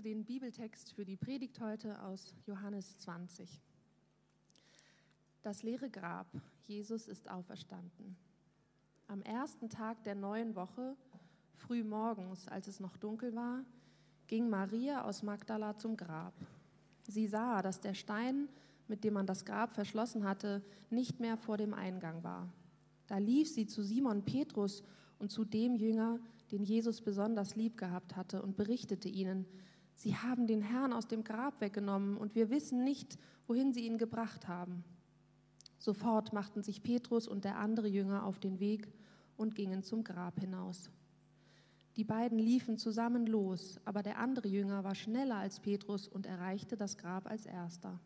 lese den Bibeltext für die Predigt heute aus Johannes 20. Das leere Grab. Jesus ist auferstanden. Am ersten Tag der neuen Woche, früh morgens, als es noch dunkel war, ging Maria aus Magdala zum Grab. Sie sah, dass der Stein, mit dem man das Grab verschlossen hatte, nicht mehr vor dem Eingang war. Da lief sie zu Simon Petrus und zu dem Jünger, den Jesus besonders lieb gehabt hatte, und berichtete ihnen, Sie haben den Herrn aus dem Grab weggenommen und wir wissen nicht, wohin sie ihn gebracht haben. Sofort machten sich Petrus und der andere Jünger auf den Weg und gingen zum Grab hinaus. Die beiden liefen zusammen los, aber der andere Jünger war schneller als Petrus und erreichte das Grab als erster.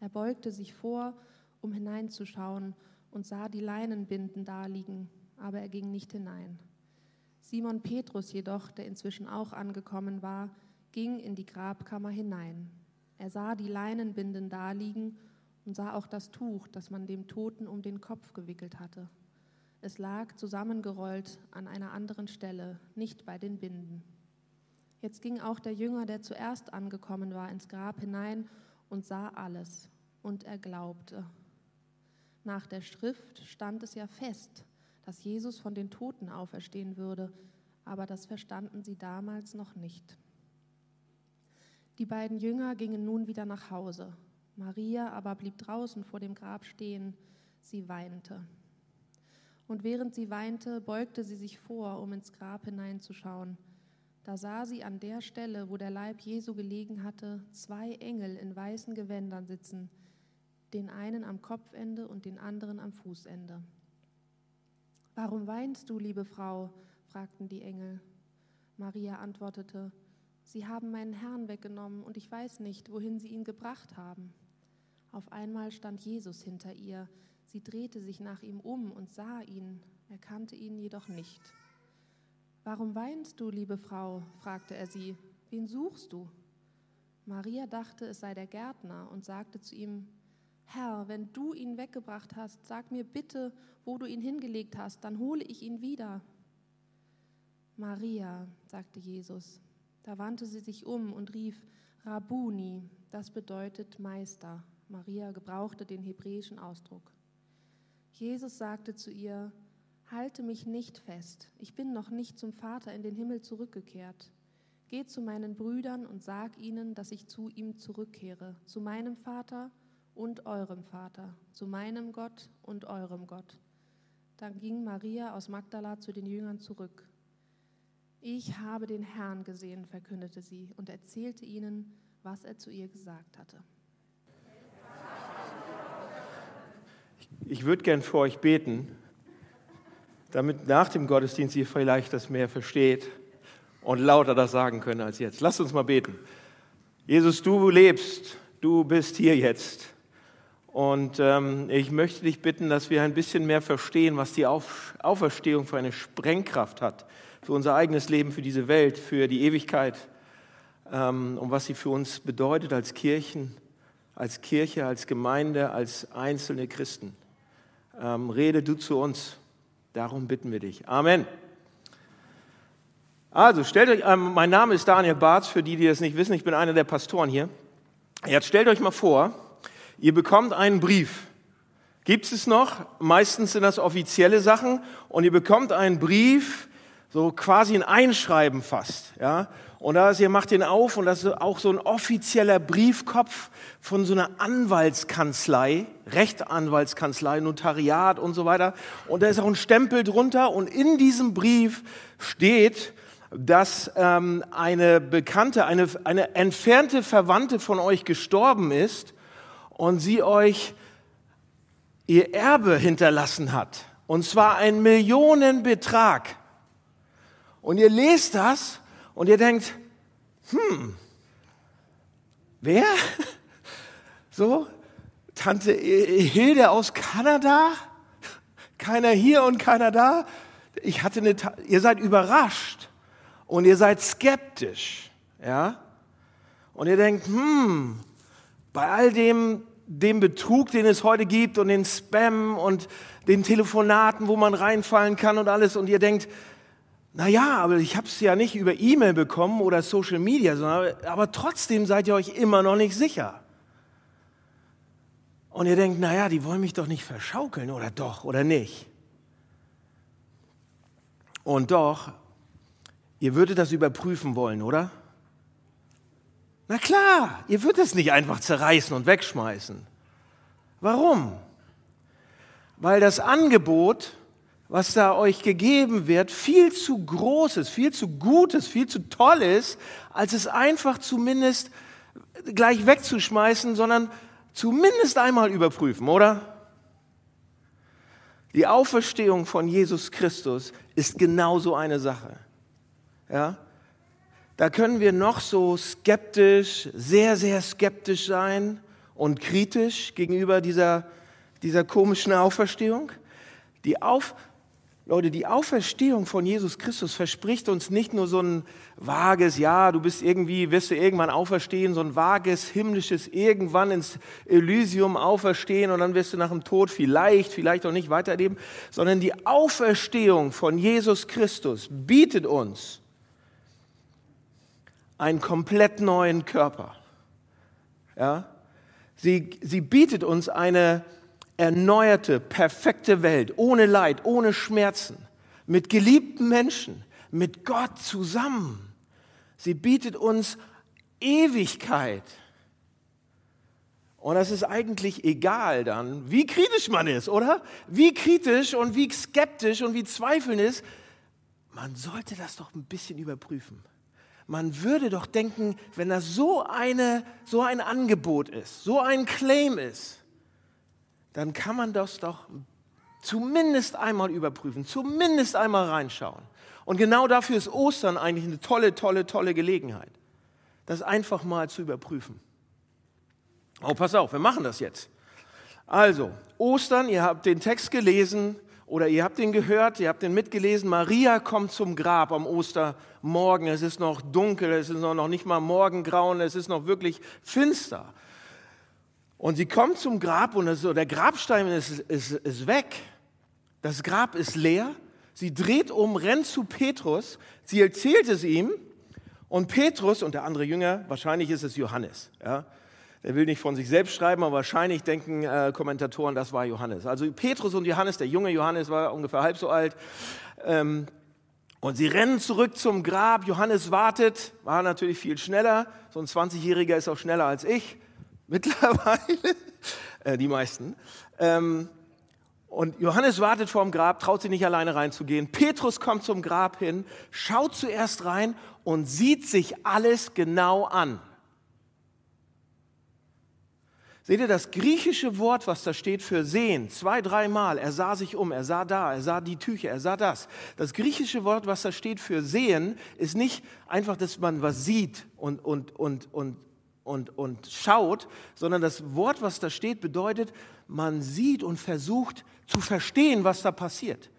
Er beugte sich vor, um hineinzuschauen und sah die Leinenbinden daliegen, aber er ging nicht hinein. Simon Petrus jedoch, der inzwischen auch angekommen war, ging in die Grabkammer hinein. Er sah die Leinenbinden daliegen und sah auch das Tuch, das man dem Toten um den Kopf gewickelt hatte. Es lag zusammengerollt an einer anderen Stelle, nicht bei den Binden. Jetzt ging auch der Jünger, der zuerst angekommen war, ins Grab hinein und sah alles, und er glaubte. Nach der Schrift stand es ja fest, dass Jesus von den Toten auferstehen würde, aber das verstanden sie damals noch nicht. Die beiden Jünger gingen nun wieder nach Hause. Maria aber blieb draußen vor dem Grab stehen. Sie weinte. Und während sie weinte, beugte sie sich vor, um ins Grab hineinzuschauen. Da sah sie an der Stelle, wo der Leib Jesu gelegen hatte, zwei Engel in weißen Gewändern sitzen, den einen am Kopfende und den anderen am Fußende. Warum weinst du, liebe Frau? fragten die Engel. Maria antwortete, Sie haben meinen Herrn weggenommen und ich weiß nicht, wohin Sie ihn gebracht haben. Auf einmal stand Jesus hinter ihr. Sie drehte sich nach ihm um und sah ihn, erkannte ihn jedoch nicht. Warum weinst du, liebe Frau? fragte er sie. Wen suchst du? Maria dachte, es sei der Gärtner und sagte zu ihm, Herr, wenn du ihn weggebracht hast, sag mir bitte, wo du ihn hingelegt hast, dann hole ich ihn wieder. Maria, sagte Jesus. Da wandte sie sich um und rief, Rabuni, das bedeutet Meister. Maria gebrauchte den hebräischen Ausdruck. Jesus sagte zu ihr, Halte mich nicht fest, ich bin noch nicht zum Vater in den Himmel zurückgekehrt. Geh zu meinen Brüdern und sag ihnen, dass ich zu ihm zurückkehre, zu meinem Vater und eurem Vater, zu meinem Gott und eurem Gott. Dann ging Maria aus Magdala zu den Jüngern zurück. Ich habe den Herrn gesehen, verkündete sie und erzählte ihnen, was er zu ihr gesagt hatte. Ich würde gern für euch beten, damit nach dem Gottesdienst ihr vielleicht das mehr versteht und lauter das sagen könnt als jetzt. Lasst uns mal beten. Jesus, du lebst, du bist hier jetzt. Und ähm, ich möchte dich bitten, dass wir ein bisschen mehr verstehen, was die Auf Auferstehung für eine Sprengkraft hat, für unser eigenes Leben, für diese Welt, für die Ewigkeit ähm, und was sie für uns bedeutet als Kirchen, als Kirche, als Gemeinde, als einzelne Christen. Ähm, rede du zu uns. Darum bitten wir dich. Amen. Also, stellt euch, ähm, mein Name ist Daniel Barth, für die, die das nicht wissen, ich bin einer der Pastoren hier. Jetzt stellt euch mal vor, Ihr bekommt einen Brief. Gibt es noch? Meistens sind das offizielle Sachen. Und ihr bekommt einen Brief, so quasi ein Einschreiben fast. Ja? Und da ist, ihr macht den auf und das ist auch so ein offizieller Briefkopf von so einer Anwaltskanzlei, Rechtsanwaltskanzlei, Notariat und so weiter. Und da ist auch ein Stempel drunter und in diesem Brief steht, dass ähm, eine Bekannte, eine, eine entfernte Verwandte von euch gestorben ist und sie euch ihr Erbe hinterlassen hat. Und zwar einen Millionenbetrag. Und ihr lest das und ihr denkt, hm, wer? So, Tante Hilde aus Kanada? Keiner hier und keiner da? Ich hatte eine, ihr seid überrascht und ihr seid skeptisch, ja? Und ihr denkt, hm, bei all dem, dem Betrug, den es heute gibt und den Spam und den Telefonaten, wo man reinfallen kann und alles und ihr denkt, Naja, aber ich habe es ja nicht über E-Mail bekommen oder Social Media, sondern, aber trotzdem seid ihr euch immer noch nicht sicher. Und ihr denkt, naja, die wollen mich doch nicht verschaukeln, oder doch, oder nicht. Und doch, ihr würdet das überprüfen wollen, oder? Na klar, ihr würdet es nicht einfach zerreißen und wegschmeißen. Warum? Weil das Angebot, was da euch gegeben wird, viel zu groß ist, viel zu gut ist, viel zu toll ist, als es einfach zumindest gleich wegzuschmeißen, sondern zumindest einmal überprüfen, oder? Die Auferstehung von Jesus Christus ist genauso eine Sache. Ja? Da können wir noch so skeptisch, sehr, sehr skeptisch sein und kritisch gegenüber dieser, dieser komischen Auferstehung. Die, Auf, Leute, die Auferstehung von Jesus Christus verspricht uns nicht nur so ein vages, ja, du bist irgendwie, wirst du irgendwann auferstehen, so ein vages, himmlisches, irgendwann ins Elysium auferstehen und dann wirst du nach dem Tod vielleicht, vielleicht auch nicht weiterleben, sondern die Auferstehung von Jesus Christus bietet uns einen komplett neuen Körper. Ja? Sie, sie bietet uns eine erneuerte, perfekte Welt, ohne Leid, ohne Schmerzen, mit geliebten Menschen, mit Gott zusammen. Sie bietet uns Ewigkeit. Und das ist eigentlich egal dann, wie kritisch man ist, oder? Wie kritisch und wie skeptisch und wie zweifelnd ist. Man sollte das doch ein bisschen überprüfen. Man würde doch denken, wenn das so, eine, so ein Angebot ist, so ein Claim ist, dann kann man das doch zumindest einmal überprüfen, zumindest einmal reinschauen. Und genau dafür ist Ostern eigentlich eine tolle, tolle, tolle Gelegenheit, das einfach mal zu überprüfen. Oh, pass auf, wir machen das jetzt. Also, Ostern, ihr habt den Text gelesen oder ihr habt den gehört, ihr habt den mitgelesen. Maria kommt zum Grab am Ostermorgen. Es ist noch dunkel, es ist noch nicht mal Morgengrauen, es ist noch wirklich finster. Und sie kommt zum Grab und das, der Grabstein ist, ist, ist weg. Das Grab ist leer. Sie dreht um, rennt zu Petrus. Sie erzählt es ihm. Und Petrus und der andere Jünger, wahrscheinlich ist es Johannes. Ja? Der will nicht von sich selbst schreiben, aber wahrscheinlich denken äh, Kommentatoren, das war Johannes. Also Petrus und Johannes, der junge Johannes war ungefähr halb so alt. Ähm, und sie rennen zurück zum Grab. Johannes wartet, war natürlich viel schneller. So ein 20-Jähriger ist auch schneller als ich mittlerweile, äh, die meisten. Ähm, und Johannes wartet vorm Grab, traut sich nicht alleine reinzugehen. Petrus kommt zum Grab hin, schaut zuerst rein und sieht sich alles genau an. Seht ihr das griechische Wort, was da steht für sehen, zwei, dreimal, er sah sich um, er sah da, er sah die Tücher, er sah das. Das griechische Wort, was da steht für sehen, ist nicht einfach, dass man was sieht und, und, und, und und, und schaut, sondern das Wort, was da steht, bedeutet, man sieht und versucht zu verstehen, was da passiert.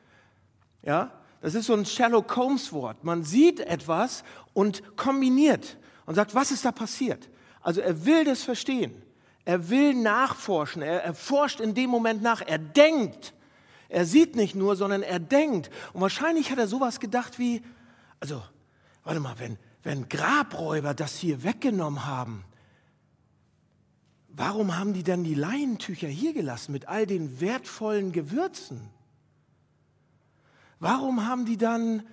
Ja, das ist so ein Sherlock Holmes Wort. Man sieht etwas und kombiniert und sagt, was ist da passiert? Also er will das verstehen. Er will nachforschen. Er, er forscht in dem Moment nach. Er denkt. Er sieht nicht nur, sondern er denkt. Und wahrscheinlich hat er sowas gedacht wie, also, warte mal, wenn, wenn Grabräuber das hier weggenommen haben, Warum haben die dann die Leinentücher hier gelassen mit all den wertvollen Gewürzen? Warum haben die dann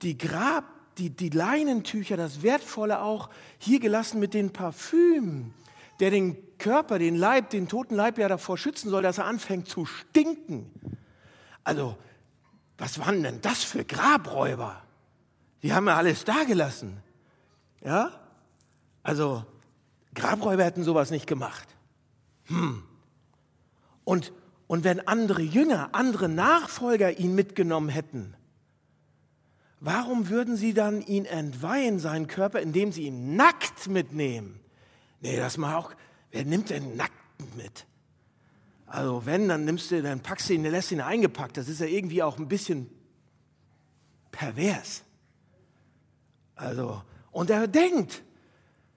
die Grab, die, die Leinentücher, das Wertvolle auch hier gelassen mit den Parfümen, der den Körper, den Leib, den toten Leib ja davor schützen soll, dass er anfängt zu stinken? Also, was waren denn das für Grabräuber? Die haben ja alles da gelassen. Ja? Also, Grabräuber hätten sowas nicht gemacht. Hm. Und, und wenn andere Jünger, andere Nachfolger ihn mitgenommen hätten, warum würden sie dann ihn entweihen, seinen Körper, indem sie ihn nackt mitnehmen? Nee, das mal auch, wer nimmt denn nackt mit? Also wenn, dann nimmst du, dann packst du ihn, lässt ihn eingepackt. Das ist ja irgendwie auch ein bisschen pervers. Also, und er denkt,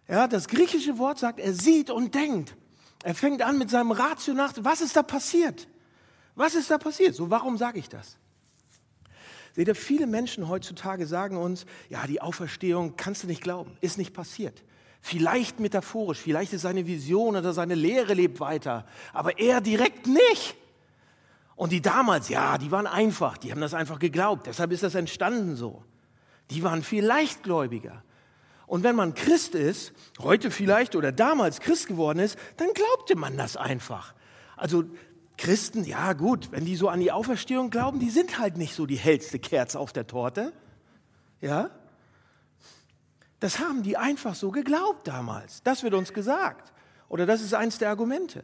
ja, das griechische Wort sagt, er sieht und denkt. Er fängt an mit seinem Ratio nach, was ist da passiert? Was ist da passiert? So, warum sage ich das? Seht ihr, viele Menschen heutzutage sagen uns, ja, die Auferstehung kannst du nicht glauben, ist nicht passiert. Vielleicht metaphorisch, vielleicht ist seine Vision oder seine Lehre lebt weiter, aber er direkt nicht. Und die damals, ja, die waren einfach, die haben das einfach geglaubt, deshalb ist das entstanden so. Die waren viel leichtgläubiger. Und wenn man Christ ist, heute vielleicht oder damals Christ geworden ist, dann glaubte man das einfach. Also Christen, ja gut, wenn die so an die Auferstehung glauben, die sind halt nicht so die hellste Kerze auf der Torte. Ja? Das haben die einfach so geglaubt damals. Das wird uns gesagt. Oder das ist eins der Argumente.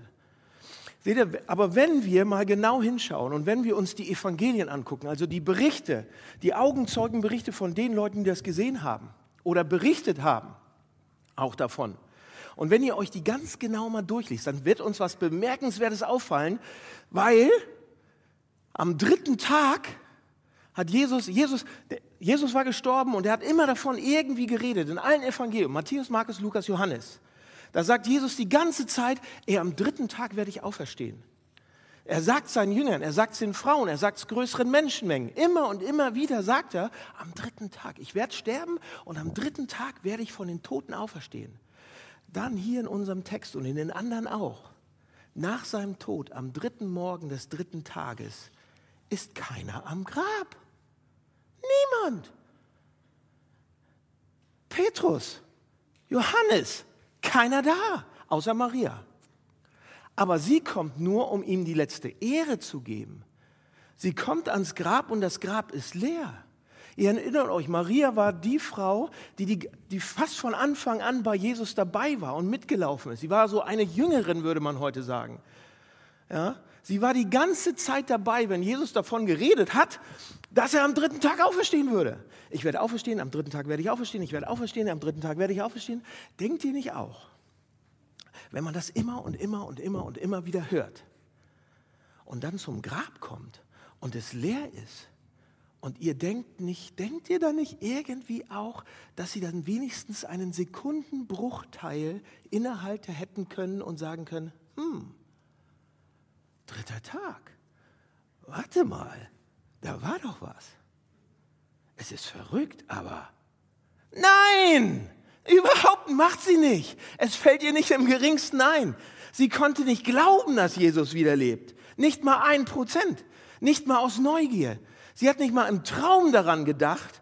Seht ihr, aber wenn wir mal genau hinschauen und wenn wir uns die Evangelien angucken, also die Berichte, die Augenzeugenberichte von den Leuten, die das gesehen haben oder berichtet haben, auch davon. Und wenn ihr euch die ganz genau mal durchliest, dann wird uns was Bemerkenswertes auffallen, weil am dritten Tag hat Jesus, Jesus, Jesus war gestorben und er hat immer davon irgendwie geredet, in allen Evangelien, Matthäus, Markus, Lukas, Johannes. Da sagt Jesus die ganze Zeit, er am dritten Tag werde ich auferstehen. Er sagt seinen Jüngern, er sagt es den Frauen, er sagt es größeren Menschenmengen. Immer und immer wieder sagt er, am dritten Tag, ich werde sterben und am dritten Tag werde ich von den Toten auferstehen. Dann hier in unserem Text und in den anderen auch. Nach seinem Tod, am dritten Morgen des dritten Tages, ist keiner am Grab. Niemand. Petrus, Johannes, keiner da, außer Maria. Aber sie kommt nur, um ihm die letzte Ehre zu geben. Sie kommt ans Grab und das Grab ist leer. Ihr erinnert euch, Maria war die Frau, die, die, die fast von Anfang an bei Jesus dabei war und mitgelaufen ist. Sie war so eine Jüngerin, würde man heute sagen. Ja? Sie war die ganze Zeit dabei, wenn Jesus davon geredet hat, dass er am dritten Tag auferstehen würde. Ich werde auferstehen, am dritten Tag werde ich auferstehen, ich werde auferstehen, am dritten Tag werde ich auferstehen. Denkt ihr nicht auch, wenn man das immer und immer und immer und immer wieder hört und dann zum Grab kommt und es leer ist und ihr denkt nicht, denkt ihr da nicht irgendwie auch, dass sie dann wenigstens einen Sekundenbruchteil innehalten hätten können und sagen können, hm, dritter Tag, warte mal, da war doch was. Es ist verrückt, aber nein, überhaupt macht sie nicht. Es fällt ihr nicht im geringsten ein. Sie konnte nicht glauben, dass Jesus wieder lebt. Nicht mal ein Prozent. Nicht mal aus Neugier. Sie hat nicht mal im Traum daran gedacht,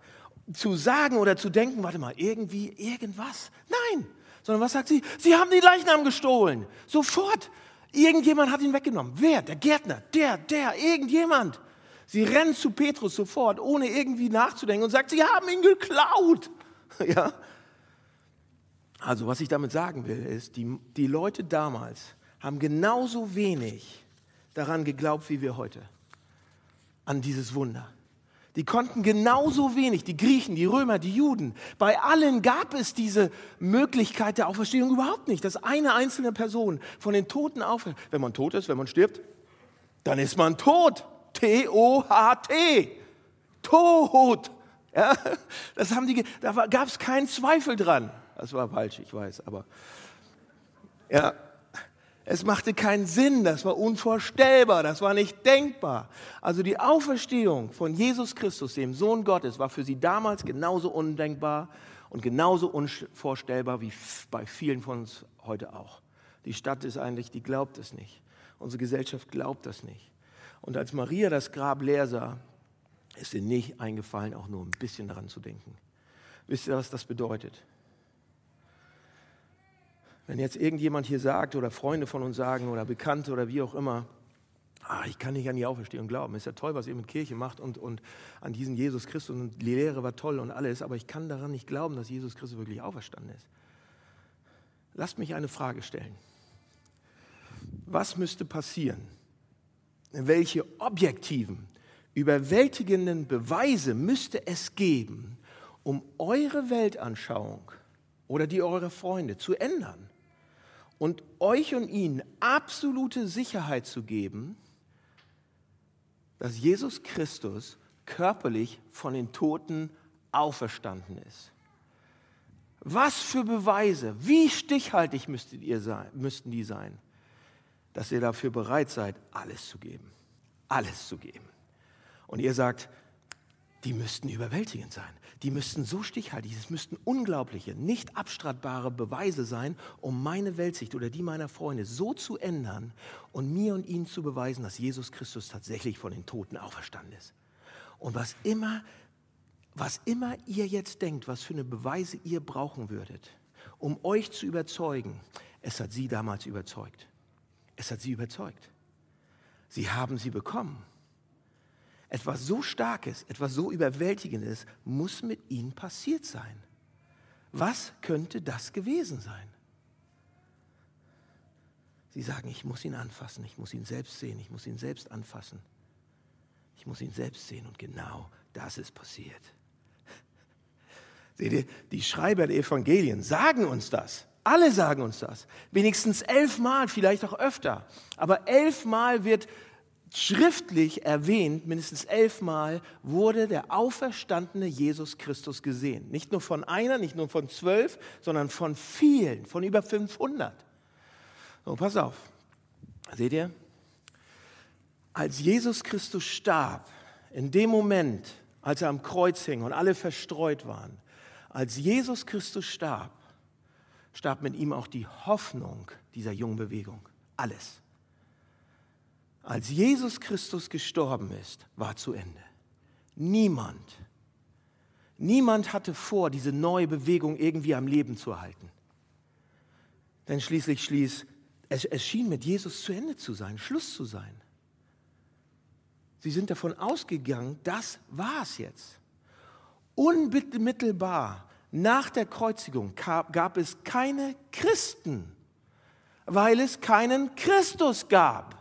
zu sagen oder zu denken, warte mal, irgendwie, irgendwas. Nein. Sondern was sagt sie? Sie haben die Leichnam gestohlen. Sofort. Irgendjemand hat ihn weggenommen. Wer? Der Gärtner. Der, der, irgendjemand. Sie rennt zu Petrus sofort, ohne irgendwie nachzudenken und sagt, sie haben ihn geklaut. Ja? Also was ich damit sagen will, ist, die, die Leute damals haben genauso wenig daran geglaubt wie wir heute, an dieses Wunder. Die konnten genauso wenig, die Griechen, die Römer, die Juden. Bei allen gab es diese Möglichkeit der Auferstehung überhaupt nicht, dass eine einzelne Person von den Toten aufersteht. Wenn man tot ist, wenn man stirbt, dann ist man tot. T-O-H-T. Tod. Ja, das haben die, da gab es keinen Zweifel dran. Das war falsch, ich weiß, aber ja, es machte keinen Sinn, das war unvorstellbar, das war nicht denkbar. Also die Auferstehung von Jesus Christus, dem Sohn Gottes, war für sie damals genauso undenkbar und genauso unvorstellbar wie bei vielen von uns heute auch. Die Stadt ist eigentlich, die glaubt es nicht. Unsere Gesellschaft glaubt das nicht. Und als Maria das Grab leer sah, ist ihr nicht eingefallen, auch nur ein bisschen daran zu denken. Wisst ihr, was das bedeutet? Wenn jetzt irgendjemand hier sagt oder Freunde von uns sagen oder Bekannte oder wie auch immer, ah, ich kann nicht an die Auferstehung glauben, ist ja toll, was ihr mit Kirche macht und, und an diesen Jesus Christus und die Lehre war toll und alles, aber ich kann daran nicht glauben, dass Jesus Christus wirklich auferstanden ist. Lasst mich eine Frage stellen. Was müsste passieren, welche objektiven, überwältigenden Beweise müsste es geben, um eure Weltanschauung oder die eurer Freunde zu ändern und euch und ihnen absolute Sicherheit zu geben, dass Jesus Christus körperlich von den Toten auferstanden ist. Was für Beweise, wie stichhaltig müsstet ihr sein, müssten die sein? dass ihr dafür bereit seid, alles zu geben. Alles zu geben. Und ihr sagt, die müssten überwältigend sein. Die müssten so stichhaltig, es müssten unglaubliche, nicht abstreitbare Beweise sein, um meine Weltsicht oder die meiner Freunde so zu ändern und mir und ihnen zu beweisen, dass Jesus Christus tatsächlich von den Toten auferstanden ist. Und was immer, was immer ihr jetzt denkt, was für eine Beweise ihr brauchen würdet, um euch zu überzeugen, es hat sie damals überzeugt. Es hat sie überzeugt. Sie haben sie bekommen. Etwas so Starkes, etwas so Überwältigendes muss mit ihnen passiert sein. Was könnte das gewesen sein? Sie sagen, ich muss ihn anfassen, ich muss ihn selbst sehen, ich muss ihn selbst anfassen. Ich muss ihn selbst sehen und genau das ist passiert. Seht ihr, die Schreiber der Evangelien sagen uns das. Alle sagen uns das. Wenigstens elfmal, vielleicht auch öfter. Aber elfmal wird schriftlich erwähnt, mindestens elfmal, wurde der auferstandene Jesus Christus gesehen. Nicht nur von einer, nicht nur von zwölf, sondern von vielen, von über 500. So, pass auf. Seht ihr? Als Jesus Christus starb, in dem Moment, als er am Kreuz hing und alle verstreut waren, als Jesus Christus starb, starb mit ihm auch die Hoffnung dieser jungen Bewegung. Alles. Als Jesus Christus gestorben ist, war zu Ende. Niemand, niemand hatte vor, diese neue Bewegung irgendwie am Leben zu halten. Denn schließlich schließ, es, es schien mit Jesus zu Ende zu sein, Schluss zu sein. Sie sind davon ausgegangen, das war es jetzt. Unmittelbar nach der Kreuzigung gab es keine Christen, weil es keinen Christus gab.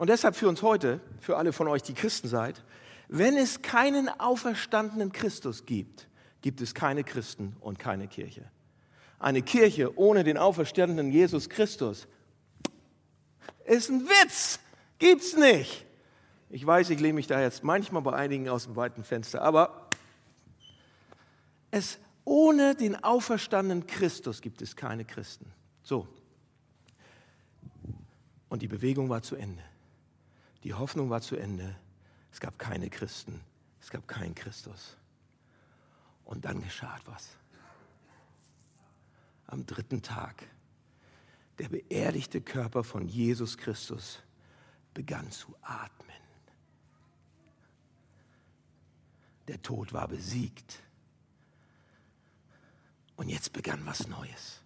Und deshalb für uns heute, für alle von euch, die Christen seid, wenn es keinen auferstandenen Christus gibt, gibt es keine Christen und keine Kirche. Eine Kirche ohne den auferstandenen Jesus Christus ist ein Witz, gibt's nicht. Ich weiß, ich lehne mich da jetzt manchmal bei einigen aus dem weiten Fenster, aber es ohne den auferstandenen Christus gibt es keine Christen. So. Und die Bewegung war zu Ende. Die Hoffnung war zu Ende. Es gab keine Christen. Es gab keinen Christus. Und dann geschah etwas. Am dritten Tag, der beerdigte Körper von Jesus Christus begann zu atmen. Der Tod war besiegt. Und jetzt begann was Neues.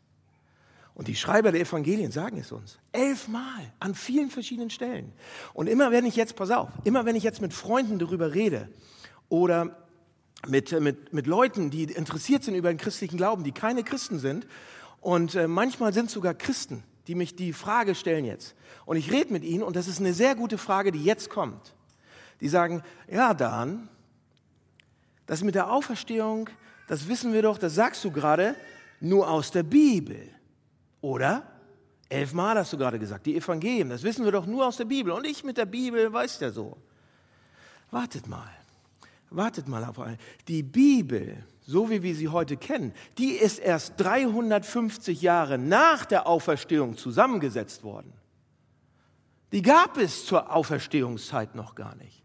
Und die Schreiber der Evangelien sagen es uns. Elfmal an vielen verschiedenen Stellen. Und immer wenn ich jetzt, pass auf, immer wenn ich jetzt mit Freunden darüber rede oder mit, mit, mit Leuten, die interessiert sind über den christlichen Glauben, die keine Christen sind, und äh, manchmal sind sogar Christen, die mich die Frage stellen jetzt. Und ich rede mit ihnen und das ist eine sehr gute Frage, die jetzt kommt. Die sagen, ja, Dan, das mit der Auferstehung, das wissen wir doch, das sagst du gerade, nur aus der Bibel. Oder? Elfmal hast du gerade gesagt, die Evangelien, das wissen wir doch nur aus der Bibel. Und ich mit der Bibel weiß ja so. Wartet mal, wartet mal auf eine. Die Bibel, so wie wir sie heute kennen, die ist erst 350 Jahre nach der Auferstehung zusammengesetzt worden. Die gab es zur Auferstehungszeit noch gar nicht.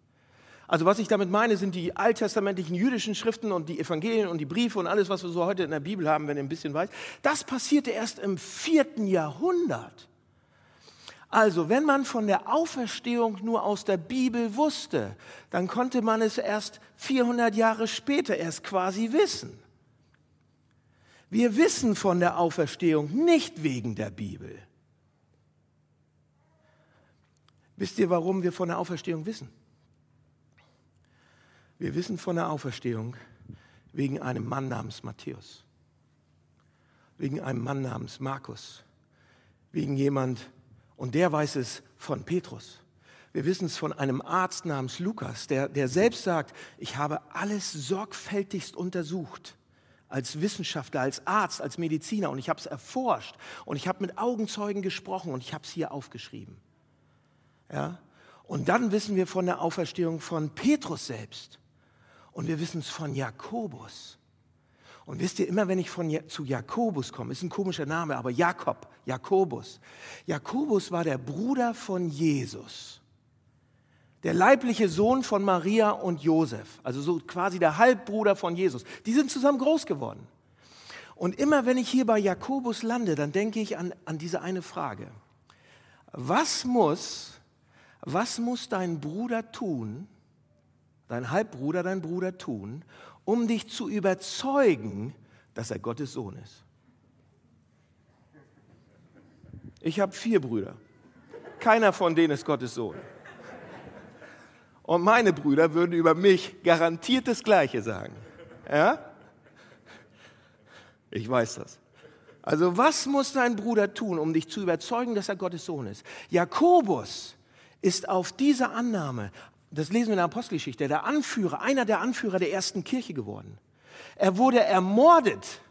Also was ich damit meine, sind die alttestamentlichen jüdischen Schriften und die Evangelien und die Briefe und alles, was wir so heute in der Bibel haben, wenn ihr ein bisschen weiß. Das passierte erst im vierten Jahrhundert. Also, wenn man von der Auferstehung nur aus der Bibel wusste, dann konnte man es erst 400 Jahre später erst quasi wissen. Wir wissen von der Auferstehung nicht wegen der Bibel. Wisst ihr, warum wir von der Auferstehung wissen? Wir wissen von der Auferstehung wegen einem Mann namens Matthäus, wegen einem Mann namens Markus, wegen jemand, und der weiß es von Petrus. Wir wissen es von einem Arzt namens Lukas, der, der selbst sagt, ich habe alles sorgfältigst untersucht als Wissenschaftler, als Arzt, als Mediziner und ich habe es erforscht und ich habe mit Augenzeugen gesprochen und ich habe es hier aufgeschrieben. Ja? Und dann wissen wir von der Auferstehung von Petrus selbst. Und wir wissen es von Jakobus. Und wisst ihr, immer wenn ich von, zu Jakobus komme, ist ein komischer Name, aber Jakob, Jakobus. Jakobus war der Bruder von Jesus. der leibliche Sohn von Maria und Josef, also so quasi der Halbbruder von Jesus. Die sind zusammen groß geworden. Und immer wenn ich hier bei Jakobus lande, dann denke ich an, an diese eine Frage. Was muss, was muss dein Bruder tun, dein Halbbruder, dein Bruder tun, um dich zu überzeugen, dass er Gottes Sohn ist? Ich habe vier Brüder. Keiner von denen ist Gottes Sohn. Und meine Brüder würden über mich garantiert das Gleiche sagen. Ja? Ich weiß das. Also was muss dein Bruder tun, um dich zu überzeugen, dass er Gottes Sohn ist? Jakobus ist auf diese Annahme, das lesen wir in der Apostelgeschichte, der Anführer, einer der Anführer der ersten Kirche geworden. Er wurde ermordet,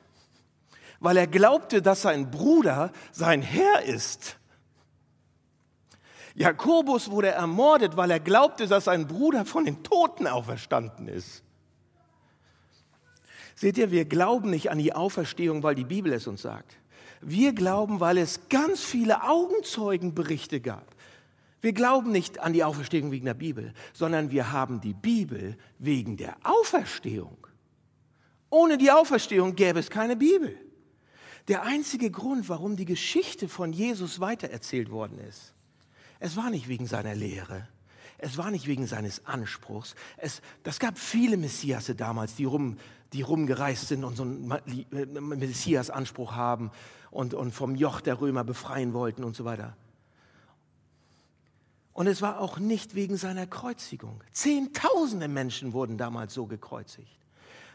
weil er glaubte, dass sein Bruder sein Herr ist. Jakobus wurde ermordet, weil er glaubte, dass sein Bruder von den Toten auferstanden ist. Seht ihr, wir glauben nicht an die Auferstehung, weil die Bibel es uns sagt. Wir glauben, weil es ganz viele Augenzeugenberichte gab. Wir glauben nicht an die Auferstehung wegen der Bibel, sondern wir haben die Bibel wegen der Auferstehung. Ohne die Auferstehung gäbe es keine Bibel. Der einzige Grund, warum die Geschichte von Jesus weitererzählt worden ist, es war nicht wegen seiner Lehre. Es war nicht wegen seines Anspruchs. Es, das gab viele Messiasse damals, die, rum, die rumgereist sind und so einen äh, Messias-Anspruch haben und, und vom Joch der Römer befreien wollten und so weiter. Und es war auch nicht wegen seiner Kreuzigung. Zehntausende Menschen wurden damals so gekreuzigt.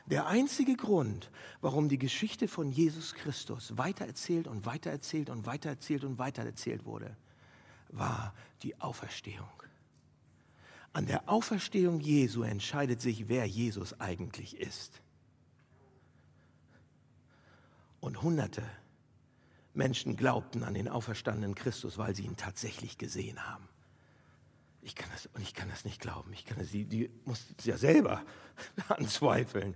Der einzige Grund, warum die Geschichte von Jesus Christus weitererzählt und weitererzählt und weitererzählt und weitererzählt wurde, war die Auferstehung. An der Auferstehung Jesu entscheidet sich, wer Jesus eigentlich ist. Und hunderte Menschen glaubten an den auferstandenen Christus, weil sie ihn tatsächlich gesehen haben. Ich kann das, und ich kann das nicht glauben. Ich kann das, die, die mussten es ja selber anzweifeln,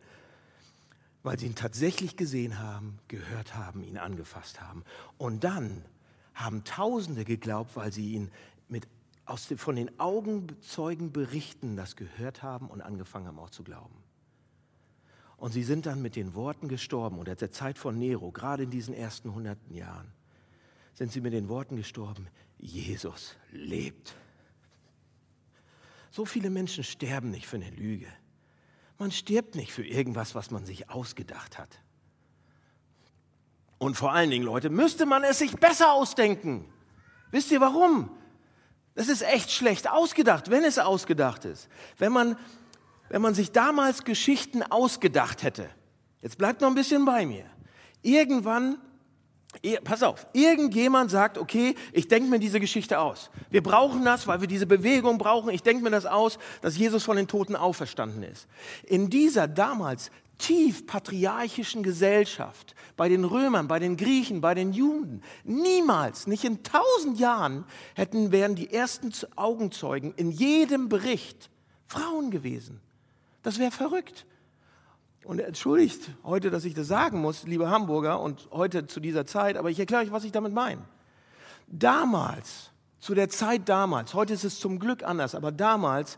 weil sie ihn tatsächlich gesehen haben, gehört haben, ihn angefasst haben. Und dann haben Tausende geglaubt, weil sie ihn mit, aus von den Augenzeugen berichten, das gehört haben und angefangen haben auch zu glauben. Und sie sind dann mit den Worten gestorben. Und der Zeit von Nero, gerade in diesen ersten hunderten Jahren, sind sie mit den Worten gestorben, Jesus lebt. So viele Menschen sterben nicht für eine Lüge. Man stirbt nicht für irgendwas, was man sich ausgedacht hat. Und vor allen Dingen, Leute, müsste man es sich besser ausdenken. Wisst ihr warum? Das ist echt schlecht ausgedacht, wenn es ausgedacht ist. Wenn man, wenn man sich damals Geschichten ausgedacht hätte. Jetzt bleibt noch ein bisschen bei mir. Irgendwann Pass auf, irgendjemand sagt, okay, ich denke mir diese Geschichte aus. Wir brauchen das, weil wir diese Bewegung brauchen. Ich denke mir das aus, dass Jesus von den Toten auferstanden ist. In dieser damals tief patriarchischen Gesellschaft, bei den Römern, bei den Griechen, bei den Juden, niemals, nicht in tausend Jahren hätten, wären die ersten Augenzeugen in jedem Bericht Frauen gewesen. Das wäre verrückt. Und entschuldigt heute, dass ich das sagen muss, liebe Hamburger, und heute zu dieser Zeit, aber ich erkläre euch, was ich damit meine. Damals, zu der Zeit damals, heute ist es zum Glück anders, aber damals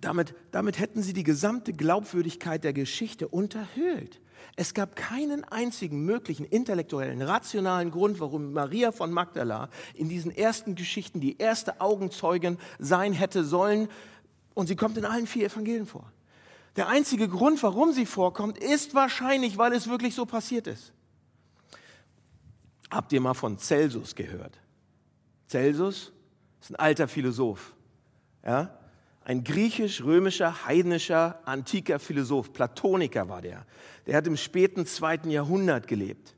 damit, damit hätten sie die gesamte Glaubwürdigkeit der Geschichte unterhöhlt. Es gab keinen einzigen möglichen intellektuellen, rationalen Grund, warum Maria von Magdala in diesen ersten Geschichten die erste Augenzeugin sein hätte sollen. Und sie kommt in allen vier Evangelien vor. Der einzige Grund, warum sie vorkommt, ist wahrscheinlich, weil es wirklich so passiert ist. Habt ihr mal von Celsus gehört? Celsus ist ein alter Philosoph. Ja? Ein griechisch-römischer, heidnischer, antiker Philosoph, Platoniker war der. Der hat im späten zweiten Jahrhundert gelebt.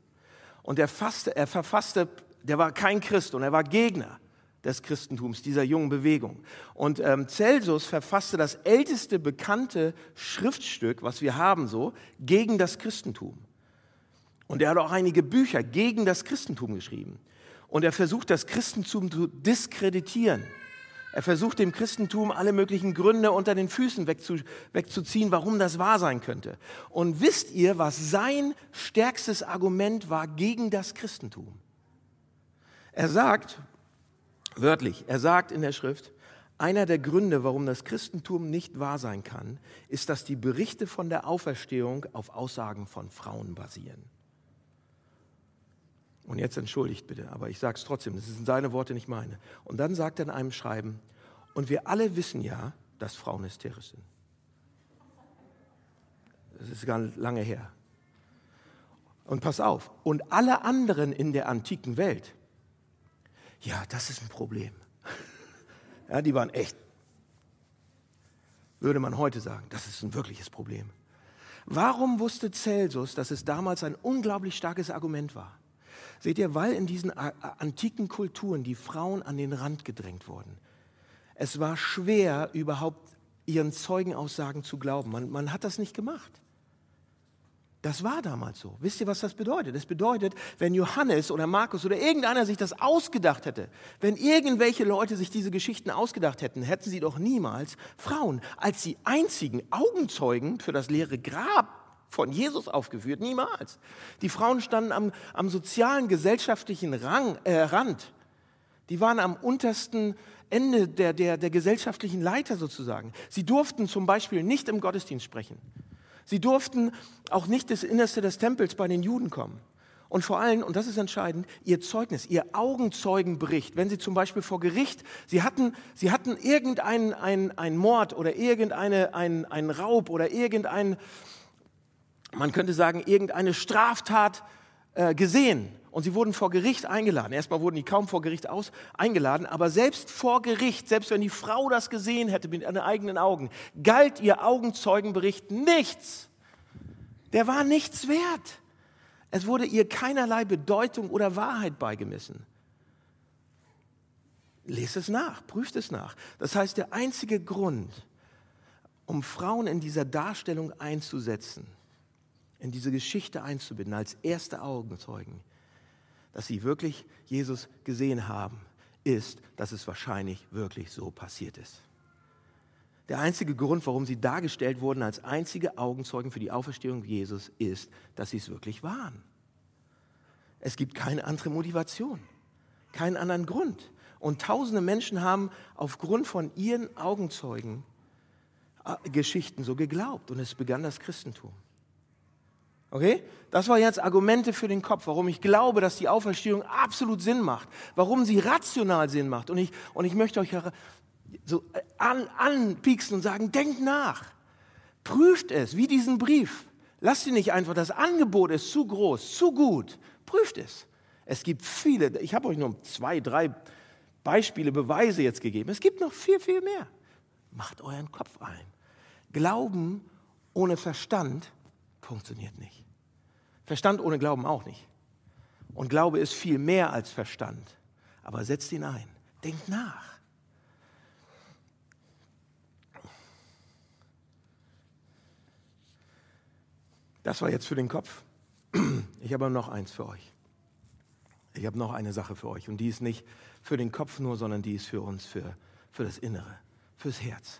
Und er, fasste, er verfasste, der war kein Christ und er war Gegner des Christentums, dieser jungen Bewegung. Und ähm, Celsus verfasste das älteste bekannte Schriftstück, was wir haben so, gegen das Christentum. Und er hat auch einige Bücher gegen das Christentum geschrieben. Und er versucht, das Christentum zu diskreditieren. Er versucht dem Christentum alle möglichen Gründe unter den Füßen wegzu, wegzuziehen, warum das wahr sein könnte. Und wisst ihr, was sein stärkstes Argument war gegen das Christentum? Er sagt, wörtlich, er sagt in der Schrift, Einer der Gründe, warum das Christentum nicht wahr sein kann, ist, dass die Berichte von der Auferstehung auf Aussagen von Frauen basieren. Und jetzt entschuldigt bitte, aber ich sage es trotzdem, das sind seine Worte, nicht meine. Und dann sagt er in einem Schreiben, und wir alle wissen ja, dass Frauen hysterisch sind. Das ist ganz lange her. Und pass auf, und alle anderen in der antiken Welt, ja, das ist ein Problem. Ja, die waren echt, würde man heute sagen, das ist ein wirkliches Problem. Warum wusste Celsus, dass es damals ein unglaublich starkes Argument war? Seht ihr, weil in diesen antiken Kulturen die Frauen an den Rand gedrängt wurden. Es war schwer, überhaupt ihren Zeugenaussagen zu glauben. Man, man hat das nicht gemacht. Das war damals so. Wisst ihr, was das bedeutet? Das bedeutet, wenn Johannes oder Markus oder irgendeiner sich das ausgedacht hätte, wenn irgendwelche Leute sich diese Geschichten ausgedacht hätten, hätten sie doch niemals Frauen als die einzigen Augenzeugen für das leere Grab von Jesus aufgeführt. Niemals. Die Frauen standen am, am sozialen, gesellschaftlichen Rang, äh, Rand. Die waren am untersten Ende der, der, der gesellschaftlichen Leiter sozusagen. Sie durften zum Beispiel nicht im Gottesdienst sprechen. Sie durften auch nicht das Innerste des Tempels bei den Juden kommen. Und vor allem, und das ist entscheidend, ihr Zeugnis, ihr Augenzeugenbericht, wenn sie zum Beispiel vor Gericht, sie hatten, sie hatten irgendeinen ein, ein Mord oder irgendeinen ein, ein Raub oder irgendein, man könnte sagen, irgendeine Straftat äh, gesehen und sie wurden vor Gericht eingeladen. Erstmal wurden die kaum vor Gericht aus, eingeladen, aber selbst vor Gericht, selbst wenn die Frau das gesehen hätte mit ihren eigenen Augen, galt ihr Augenzeugenbericht nichts. Der war nichts wert. Es wurde ihr keinerlei Bedeutung oder Wahrheit beigemessen. Lest es nach, prüft es nach. Das heißt, der einzige Grund, um Frauen in dieser Darstellung einzusetzen, in diese Geschichte einzubinden als erste Augenzeugen, dass sie wirklich Jesus gesehen haben, ist, dass es wahrscheinlich wirklich so passiert ist. Der einzige Grund, warum sie dargestellt wurden als einzige Augenzeugen für die Auferstehung Jesus, ist, dass sie es wirklich waren. Es gibt keine andere Motivation, keinen anderen Grund. Und tausende Menschen haben aufgrund von ihren Augenzeugen äh, Geschichten so geglaubt. Und es begann das Christentum. Okay? Das war jetzt Argumente für den Kopf, warum ich glaube, dass die Auferstehung absolut Sinn macht, warum sie rational Sinn macht. Und ich, und ich möchte euch so an, anpieksen und sagen, denkt nach. Prüft es, wie diesen Brief. Lasst ihn nicht einfach, das Angebot ist zu groß, zu gut. Prüft es. Es gibt viele, ich habe euch nur zwei, drei Beispiele, Beweise jetzt gegeben. Es gibt noch viel, viel mehr. Macht euren Kopf ein. Glauben ohne Verstand funktioniert nicht. Verstand ohne Glauben auch nicht. Und Glaube ist viel mehr als Verstand. Aber setzt ihn ein. Denkt nach. Das war jetzt für den Kopf. Ich habe noch eins für euch. Ich habe noch eine Sache für euch. Und die ist nicht für den Kopf nur, sondern die ist für uns, für, für das Innere, fürs Herz.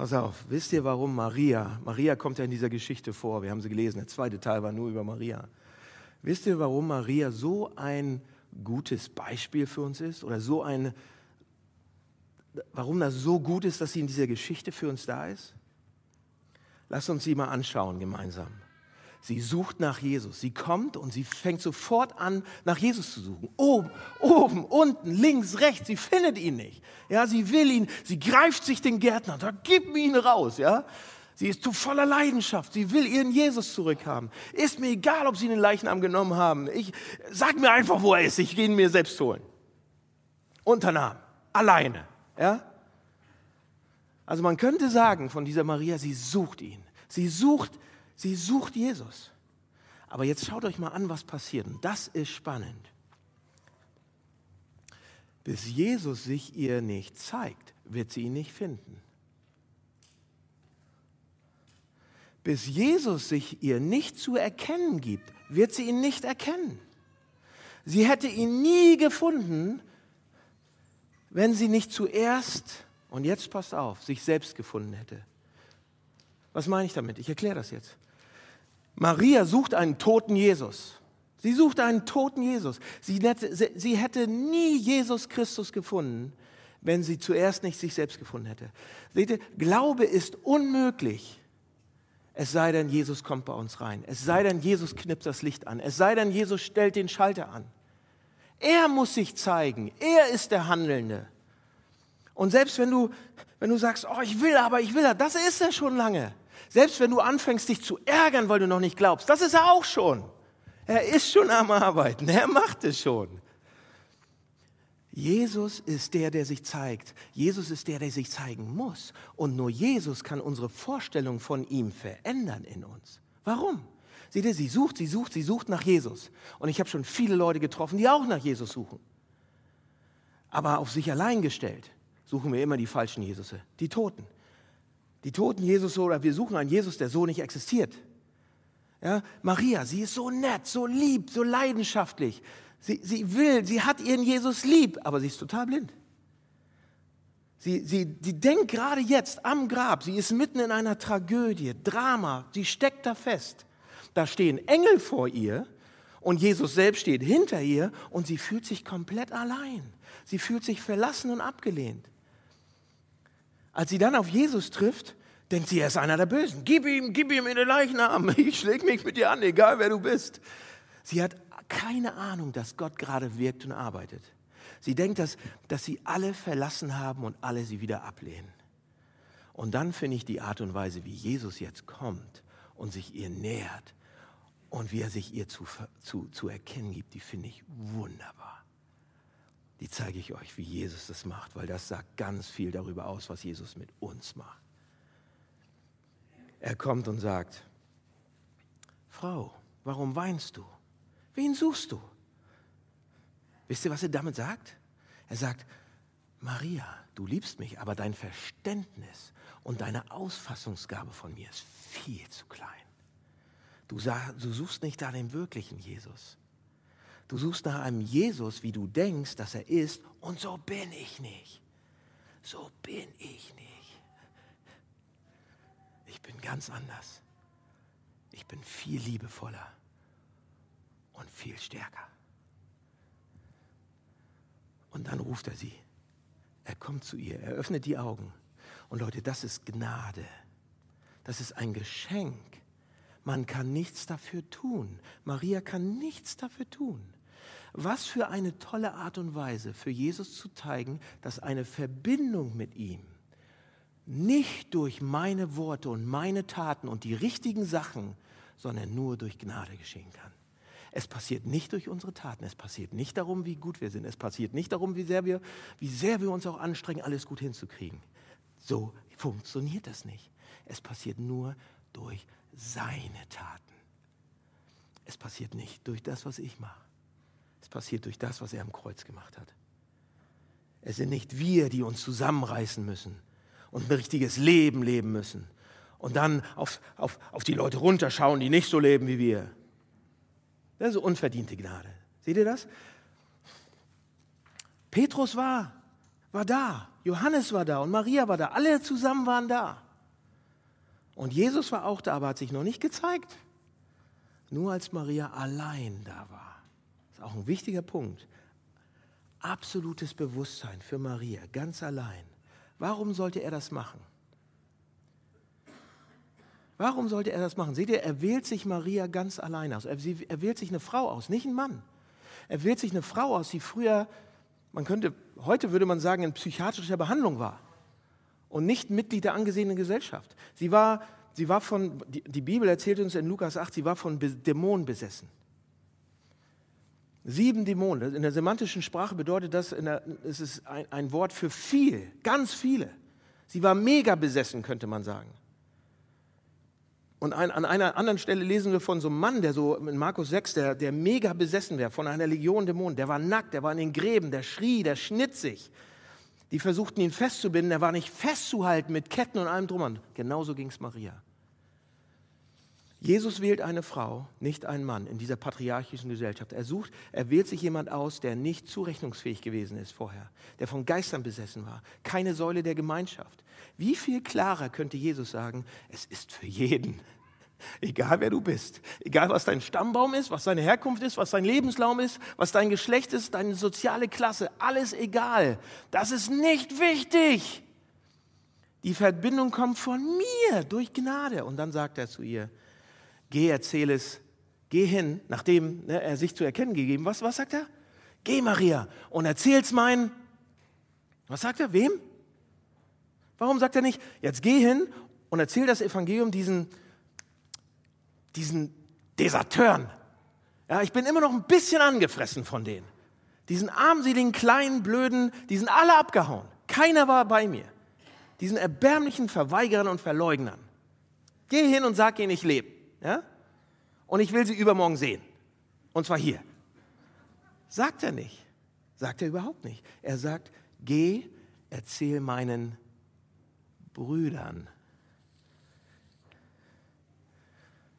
Pass auf, wisst ihr, warum Maria, Maria kommt ja in dieser Geschichte vor, wir haben sie gelesen, der zweite Teil war nur über Maria. Wisst ihr, warum Maria so ein gutes Beispiel für uns ist? Oder so ein, warum das so gut ist, dass sie in dieser Geschichte für uns da ist? Lass uns sie mal anschauen gemeinsam. Sie sucht nach Jesus. Sie kommt und sie fängt sofort an, nach Jesus zu suchen. Oben, oben, unten, links, rechts. Sie findet ihn nicht. Ja, sie will ihn. Sie greift sich den Gärtner. Da gib mir ihn raus. Ja, sie ist zu voller Leidenschaft. Sie will ihren Jesus zurückhaben. Ist mir egal, ob sie den Leichnam genommen haben. Ich sag mir einfach, wo er ist. Ich gehe ihn mir selbst holen. Unternahm, alleine. Ja. Also man könnte sagen von dieser Maria, sie sucht ihn. Sie sucht ihn Sie sucht Jesus. Aber jetzt schaut euch mal an, was passiert. Und das ist spannend. Bis Jesus sich ihr nicht zeigt, wird sie ihn nicht finden. Bis Jesus sich ihr nicht zu erkennen gibt, wird sie ihn nicht erkennen. Sie hätte ihn nie gefunden, wenn sie nicht zuerst, und jetzt passt auf, sich selbst gefunden hätte. Was meine ich damit? Ich erkläre das jetzt. Maria sucht einen toten Jesus. Sie sucht einen toten Jesus. Sie hätte, sie hätte nie Jesus Christus gefunden, wenn sie zuerst nicht sich selbst gefunden hätte. Seht ihr, Glaube ist unmöglich, es sei denn, Jesus kommt bei uns rein. Es sei denn, Jesus knippt das Licht an. Es sei denn, Jesus stellt den Schalter an. Er muss sich zeigen. Er ist der Handelnde. Und selbst wenn du, wenn du sagst, oh, ich will aber, ich will, das ist er schon lange. Selbst wenn du anfängst, dich zu ärgern, weil du noch nicht glaubst, das ist er auch schon. Er ist schon am Arbeiten. Er macht es schon. Jesus ist der, der sich zeigt. Jesus ist der, der sich zeigen muss. Und nur Jesus kann unsere Vorstellung von ihm verändern in uns. Warum? Seht ihr, sie sucht, sie sucht, sie sucht nach Jesus. Und ich habe schon viele Leute getroffen, die auch nach Jesus suchen. Aber auf sich allein gestellt suchen wir immer die falschen Jesusse, die Toten. Die toten Jesus oder wir suchen einen Jesus, der so nicht existiert. Ja, Maria, sie ist so nett, so lieb, so leidenschaftlich. Sie, sie will, sie hat ihren Jesus lieb, aber sie ist total blind. Sie, sie, sie denkt gerade jetzt am Grab, sie ist mitten in einer Tragödie, Drama, sie steckt da fest. Da stehen Engel vor ihr und Jesus selbst steht hinter ihr und sie fühlt sich komplett allein. Sie fühlt sich verlassen und abgelehnt. Als sie dann auf Jesus trifft, denkt sie, er ist einer der Bösen. Gib ihm, gib ihm in den Leichnam. Ich schläge mich mit dir an, egal wer du bist. Sie hat keine Ahnung, dass Gott gerade wirkt und arbeitet. Sie denkt, dass, dass sie alle verlassen haben und alle sie wieder ablehnen. Und dann finde ich die Art und Weise, wie Jesus jetzt kommt und sich ihr nähert und wie er sich ihr zu, zu, zu erkennen gibt, die finde ich wunderbar. Die zeige ich euch, wie Jesus das macht, weil das sagt ganz viel darüber aus, was Jesus mit uns macht. Er kommt und sagt, Frau, warum weinst du? Wen suchst du? Wisst ihr, was er damit sagt? Er sagt, Maria, du liebst mich, aber dein Verständnis und deine Ausfassungsgabe von mir ist viel zu klein. Du, sag, du suchst nicht nach dem wirklichen Jesus. Du suchst nach einem Jesus, wie du denkst, dass er ist, und so bin ich nicht. So bin ich nicht. Ich bin ganz anders. Ich bin viel liebevoller und viel stärker. Und dann ruft er sie. Er kommt zu ihr, er öffnet die Augen. Und Leute, das ist Gnade. Das ist ein Geschenk. Man kann nichts dafür tun. Maria kann nichts dafür tun. Was für eine tolle Art und Weise für Jesus zu zeigen, dass eine Verbindung mit ihm nicht durch meine Worte und meine Taten und die richtigen Sachen, sondern nur durch Gnade geschehen kann. Es passiert nicht durch unsere Taten, es passiert nicht darum, wie gut wir sind, es passiert nicht darum, wie sehr wir, wie sehr wir uns auch anstrengen, alles gut hinzukriegen. So funktioniert das nicht. Es passiert nur durch seine Taten. Es passiert nicht durch das, was ich mache. Es passiert durch das, was er am Kreuz gemacht hat. Es sind nicht wir, die uns zusammenreißen müssen und ein richtiges Leben leben müssen und dann auf, auf, auf die Leute runterschauen, die nicht so leben wie wir. Das ist unverdiente Gnade. Seht ihr das? Petrus war, war da, Johannes war da und Maria war da. Alle zusammen waren da. Und Jesus war auch da, aber hat sich noch nicht gezeigt. Nur als Maria allein da war. Auch ein wichtiger Punkt. Absolutes Bewusstsein für Maria, ganz allein. Warum sollte er das machen? Warum sollte er das machen? Seht ihr, er wählt sich Maria ganz allein aus. Er, er wählt sich eine Frau aus, nicht einen Mann. Er wählt sich eine Frau aus, die früher, man könnte, heute würde man sagen, in psychiatrischer Behandlung war und nicht Mitglied der angesehenen Gesellschaft. Sie war, sie war von, die, die Bibel erzählt uns in Lukas 8, sie war von Dämonen besessen. Sieben Dämonen. In der semantischen Sprache bedeutet das, der, es ist ein, ein Wort für viel, ganz viele. Sie war mega besessen, könnte man sagen. Und ein, an einer anderen Stelle lesen wir von so einem Mann, der so in Markus 6, der, der mega besessen wäre von einer Legion Dämonen. Der war nackt, der war in den Gräben, der schrie, der schnitt sich. Die versuchten ihn festzubinden, der war nicht festzuhalten mit Ketten und allem drum. Genauso ging es Maria. Jesus wählt eine Frau, nicht einen Mann in dieser patriarchischen Gesellschaft. Er sucht, er wählt sich jemand aus, der nicht zurechnungsfähig gewesen ist vorher, der von Geistern besessen war, keine Säule der Gemeinschaft. Wie viel klarer könnte Jesus sagen, es ist für jeden. Egal wer du bist, egal was dein Stammbaum ist, was deine Herkunft ist, was dein Lebenslaum ist, was dein Geschlecht ist, deine soziale Klasse, alles egal. Das ist nicht wichtig. Die Verbindung kommt von mir durch Gnade. Und dann sagt er zu ihr, geh, erzähl es, geh hin, nachdem ne, er sich zu erkennen gegeben. Was, was sagt er? Geh, Maria, und erzähl's meinen. Was sagt er? Wem? Warum sagt er nicht, jetzt geh hin und erzähl das Evangelium diesen, diesen Deserteuren? Ja, ich bin immer noch ein bisschen angefressen von denen. Diesen armseligen, kleinen, blöden, die sind alle abgehauen. Keiner war bei mir diesen erbärmlichen Verweigerern und Verleugnern. Geh hin und sag ihnen, ich lebe. Ja? Und ich will sie übermorgen sehen. Und zwar hier. Sagt er nicht. Sagt er überhaupt nicht. Er sagt, geh, erzähl meinen Brüdern.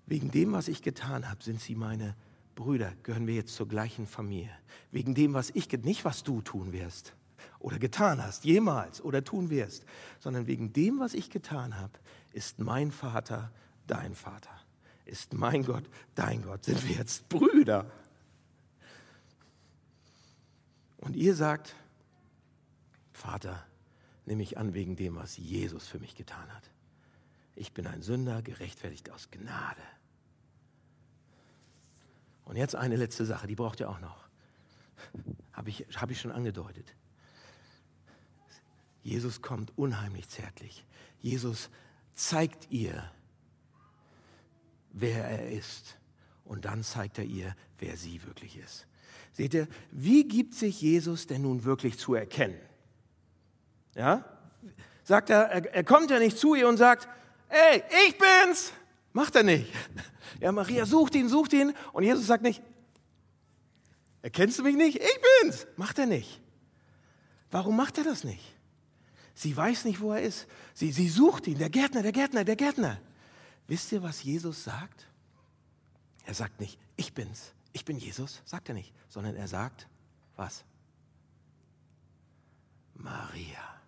Wegen dem, was ich getan habe, sind sie meine Brüder, gehören wir jetzt zur gleichen Familie. Wegen dem, was ich, nicht was du tun wirst, oder getan hast, jemals oder tun wirst, sondern wegen dem, was ich getan habe, ist mein Vater dein Vater, ist mein Gott dein Gott, sind wir jetzt Brüder. Und ihr sagt, Vater, nimm mich an wegen dem, was Jesus für mich getan hat. Ich bin ein Sünder, gerechtfertigt aus Gnade. Und jetzt eine letzte Sache, die braucht ihr auch noch. Habe ich, hab ich schon angedeutet. Jesus kommt unheimlich zärtlich. Jesus zeigt ihr, wer er ist. Und dann zeigt er ihr, wer sie wirklich ist. Seht ihr, wie gibt sich Jesus denn nun wirklich zu erkennen? Ja? Sagt er, er, er kommt ja nicht zu ihr und sagt, ey, ich bin's. Macht er nicht. Ja, Maria sucht ihn, sucht ihn. Und Jesus sagt nicht, erkennst du mich nicht? Ich bin's. Macht er nicht. Warum macht er das nicht? Sie weiß nicht, wo er ist. Sie, sie sucht ihn, der Gärtner, der Gärtner, der Gärtner. Wisst ihr, was Jesus sagt? Er sagt nicht, ich bin's, ich bin Jesus, sagt er nicht, sondern er sagt, was? Maria.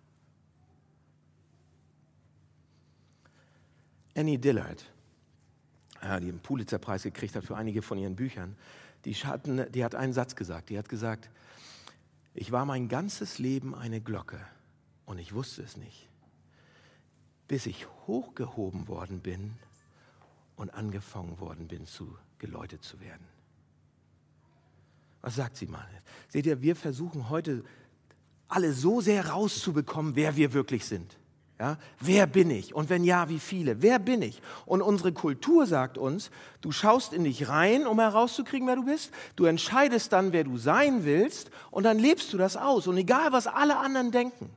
Annie Dillard, die den Pulitzerpreis gekriegt hat für einige von ihren Büchern, die, hatten, die hat einen Satz gesagt. Die hat gesagt, ich war mein ganzes Leben eine Glocke und ich wusste es nicht, bis ich hochgehoben worden bin und angefangen worden bin, zu geläutet zu werden. Was sagt sie mal? Seht ihr, wir versuchen heute alle so sehr rauszubekommen, wer wir wirklich sind. Ja? Wer bin ich? Und wenn ja, wie viele? Wer bin ich? Und unsere Kultur sagt uns, du schaust in dich rein, um herauszukriegen, wer du bist. Du entscheidest dann, wer du sein willst und dann lebst du das aus. Und egal, was alle anderen denken.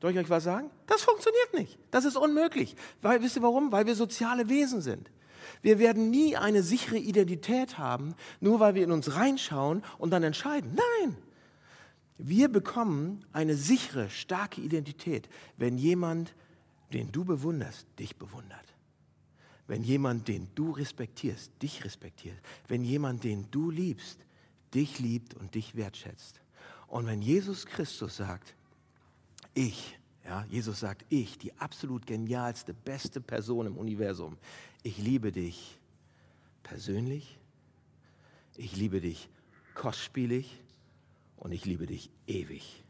Soll ich euch was sagen? Das funktioniert nicht. Das ist unmöglich. Weil, wisst ihr warum? Weil wir soziale Wesen sind. Wir werden nie eine sichere Identität haben, nur weil wir in uns reinschauen und dann entscheiden. Nein! Wir bekommen eine sichere, starke Identität, wenn jemand, den du bewunderst, dich bewundert. Wenn jemand, den du respektierst, dich respektiert. Wenn jemand, den du liebst, dich liebt und dich wertschätzt. Und wenn Jesus Christus sagt, ich, ja, Jesus sagt, ich, die absolut genialste, beste Person im Universum, ich liebe dich persönlich, ich liebe dich kostspielig und ich liebe dich ewig.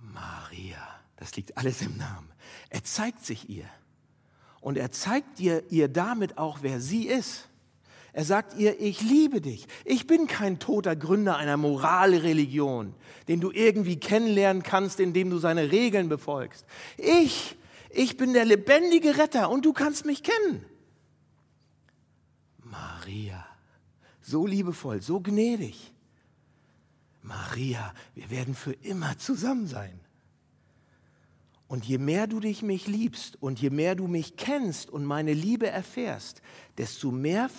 Maria, das liegt alles im Namen. Er zeigt sich ihr und er zeigt dir ihr damit auch, wer sie ist. Er sagt ihr, ich liebe dich. Ich bin kein toter Gründer einer Moralreligion, den du irgendwie kennenlernen kannst, indem du seine Regeln befolgst. Ich, ich bin der lebendige Retter und du kannst mich kennen. Maria, so liebevoll, so gnädig. Maria, wir werden für immer zusammen sein. Und je mehr du dich mich liebst und je mehr du mich kennst und meine Liebe erfährst, desto mehr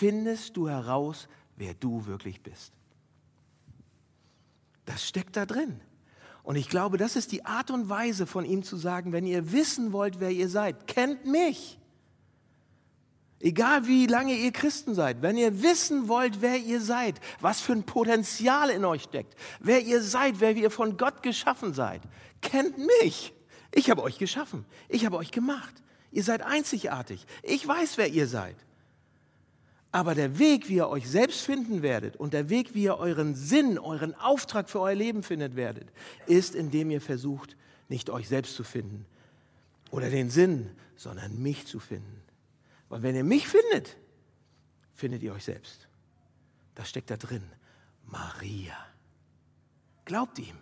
findest du heraus, wer du wirklich bist. Das steckt da drin. Und ich glaube, das ist die Art und Weise von ihm zu sagen, wenn ihr wissen wollt, wer ihr seid, kennt mich. Egal wie lange ihr Christen seid, wenn ihr wissen wollt, wer ihr seid, was für ein Potenzial in euch steckt, wer ihr seid, wer ihr von Gott geschaffen seid, kennt mich. Ich habe euch geschaffen. Ich habe euch gemacht. Ihr seid einzigartig. Ich weiß, wer ihr seid. Aber der Weg, wie ihr euch selbst finden werdet und der Weg, wie ihr euren Sinn, euren Auftrag für euer Leben findet werdet, ist, indem ihr versucht, nicht euch selbst zu finden oder den Sinn, sondern mich zu finden. Weil wenn ihr mich findet, findet ihr euch selbst. Das steckt da drin. Maria. Glaubt ihm.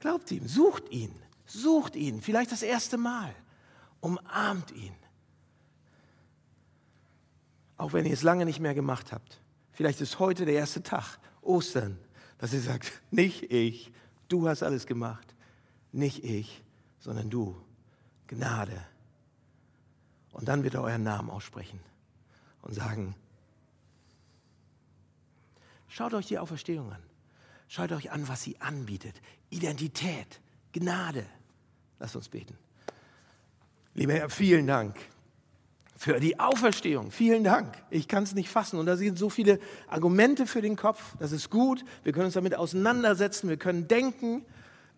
Glaubt ihm. Sucht ihn. Sucht ihn. Vielleicht das erste Mal. Umarmt ihn. Auch wenn ihr es lange nicht mehr gemacht habt. Vielleicht ist heute der erste Tag, Ostern, dass ihr sagt, nicht ich, du hast alles gemacht. Nicht ich, sondern du. Gnade. Und dann wird er euren Namen aussprechen und sagen, schaut euch die Auferstehung an. Schaut euch an, was sie anbietet. Identität, Gnade. Lasst uns beten. Lieber Herr, vielen Dank für die Auferstehung. Vielen Dank. Ich kann es nicht fassen. Und da sind so viele Argumente für den Kopf. Das ist gut. Wir können uns damit auseinandersetzen. Wir können denken.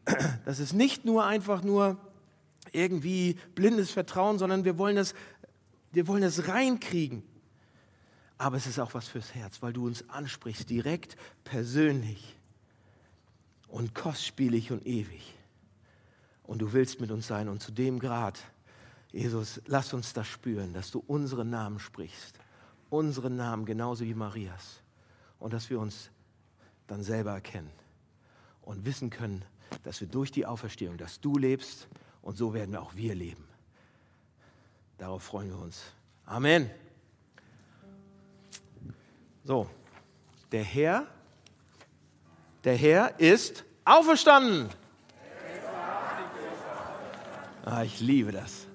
Das ist nicht nur einfach nur irgendwie blindes Vertrauen, sondern wir wollen es, wir wollen es reinkriegen. Aber es ist auch was fürs Herz, weil du uns ansprichst, direkt, persönlich und kostspielig und ewig. Und du willst mit uns sein. Und zu dem Grad, Jesus, lass uns das spüren, dass du unseren Namen sprichst. Unseren Namen genauso wie Marias. Und dass wir uns dann selber erkennen und wissen können, dass wir durch die Auferstehung, dass du lebst und so werden auch wir leben. Darauf freuen wir uns. Amen. So, der Herr, der Herr ist auferstanden. Ah, ich liebe das.